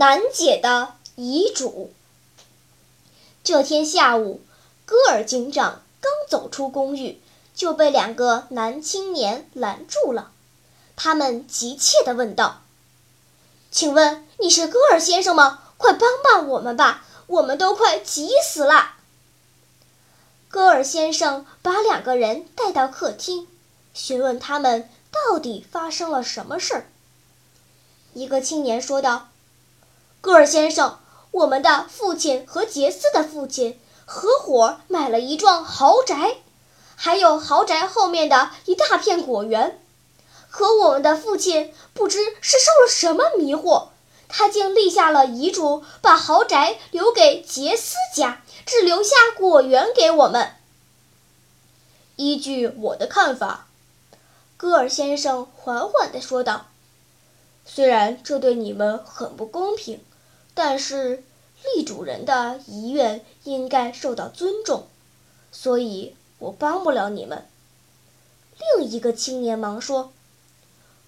难解的遗嘱。这天下午，戈尔警长刚走出公寓，就被两个男青年拦住了。他们急切地问道：“请问你是戈尔先生吗？快帮帮我们吧，我们都快急死了！”戈尔先生把两个人带到客厅，询问他们到底发生了什么事儿。一个青年说道。戈尔先生，我们的父亲和杰斯的父亲合伙买了一幢豪宅，还有豪宅后面的一大片果园。可我们的父亲不知是受了什么迷惑，他竟立下了遗嘱，把豪宅留给杰斯家，只留下果园给我们。依据我的看法，戈尔先生缓缓地说道：“虽然这对你们很不公平。”但是，立主人的遗愿应该受到尊重，所以我帮不了你们。另一个青年忙说：“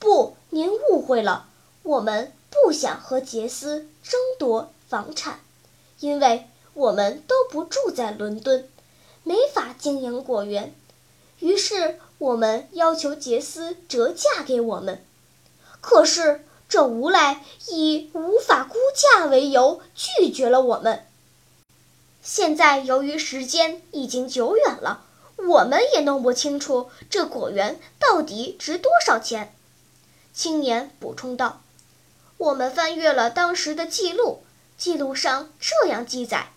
不，您误会了，我们不想和杰斯争夺房产，因为我们都不住在伦敦，没法经营果园。于是，我们要求杰斯折价给我们。可是。”这无赖以无法估价为由拒绝了我们。现在由于时间已经久远了，我们也弄不清楚这果园到底值多少钱。青年补充道：“我们翻阅了当时的记录，记录上这样记载：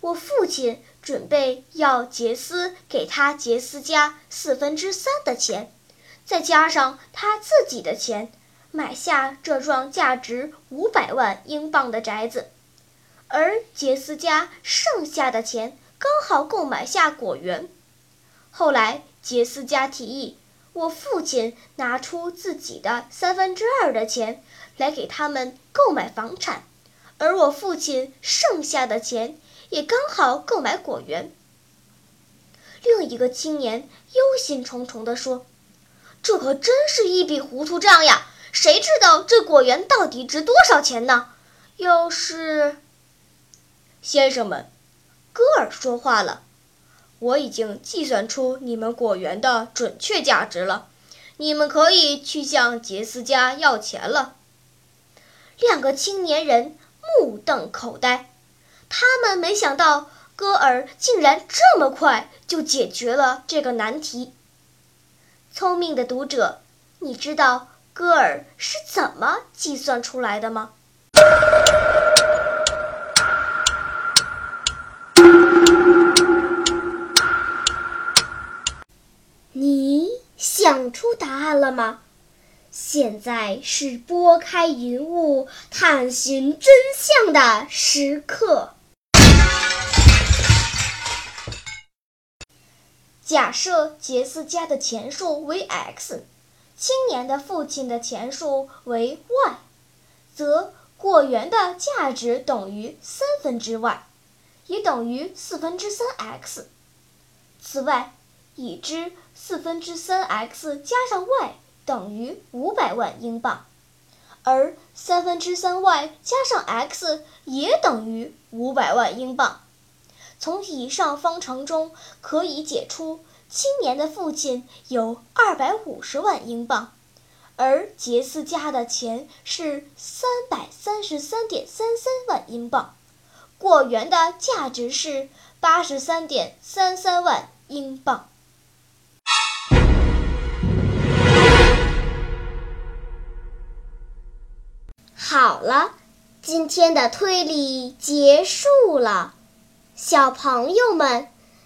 我父亲准备要杰斯给他杰斯家四分之三的钱，再加上他自己的钱。”买下这幢价值五百万英镑的宅子，而杰斯家剩下的钱刚好够买下果园。后来，杰斯家提议，我父亲拿出自己的三分之二的钱来给他们购买房产，而我父亲剩下的钱也刚好购买果园。另一个青年忧心忡忡地说：“这可真是一笔糊涂账呀！”谁知道这果园到底值多少钱呢？要是，先生们，戈尔说话了，我已经计算出你们果园的准确价值了，你们可以去向杰斯家要钱了。两个青年人目瞪口呆，他们没想到戈尔竟然这么快就解决了这个难题。聪明的读者，你知道？戈尔是怎么计算出来的吗？你想出答案了吗？现在是拨开云雾探寻真相的时刻。假设杰斯家的钱数为 x。青年的父亲的钱数为 y，则果园的价值等于三分之 y，也等于四分之三 x。此外，已知四分之三 x 加上 y 等于五百万英镑，而三分之三 y 加上 x 也等于五百万英镑。从以上方程中可以解出。青年的父亲有二百五十万英镑，而杰斯家的钱是三百三十三点三三万英镑，果园的价值是八十三点三三万英镑。好了，今天的推理结束了，小朋友们。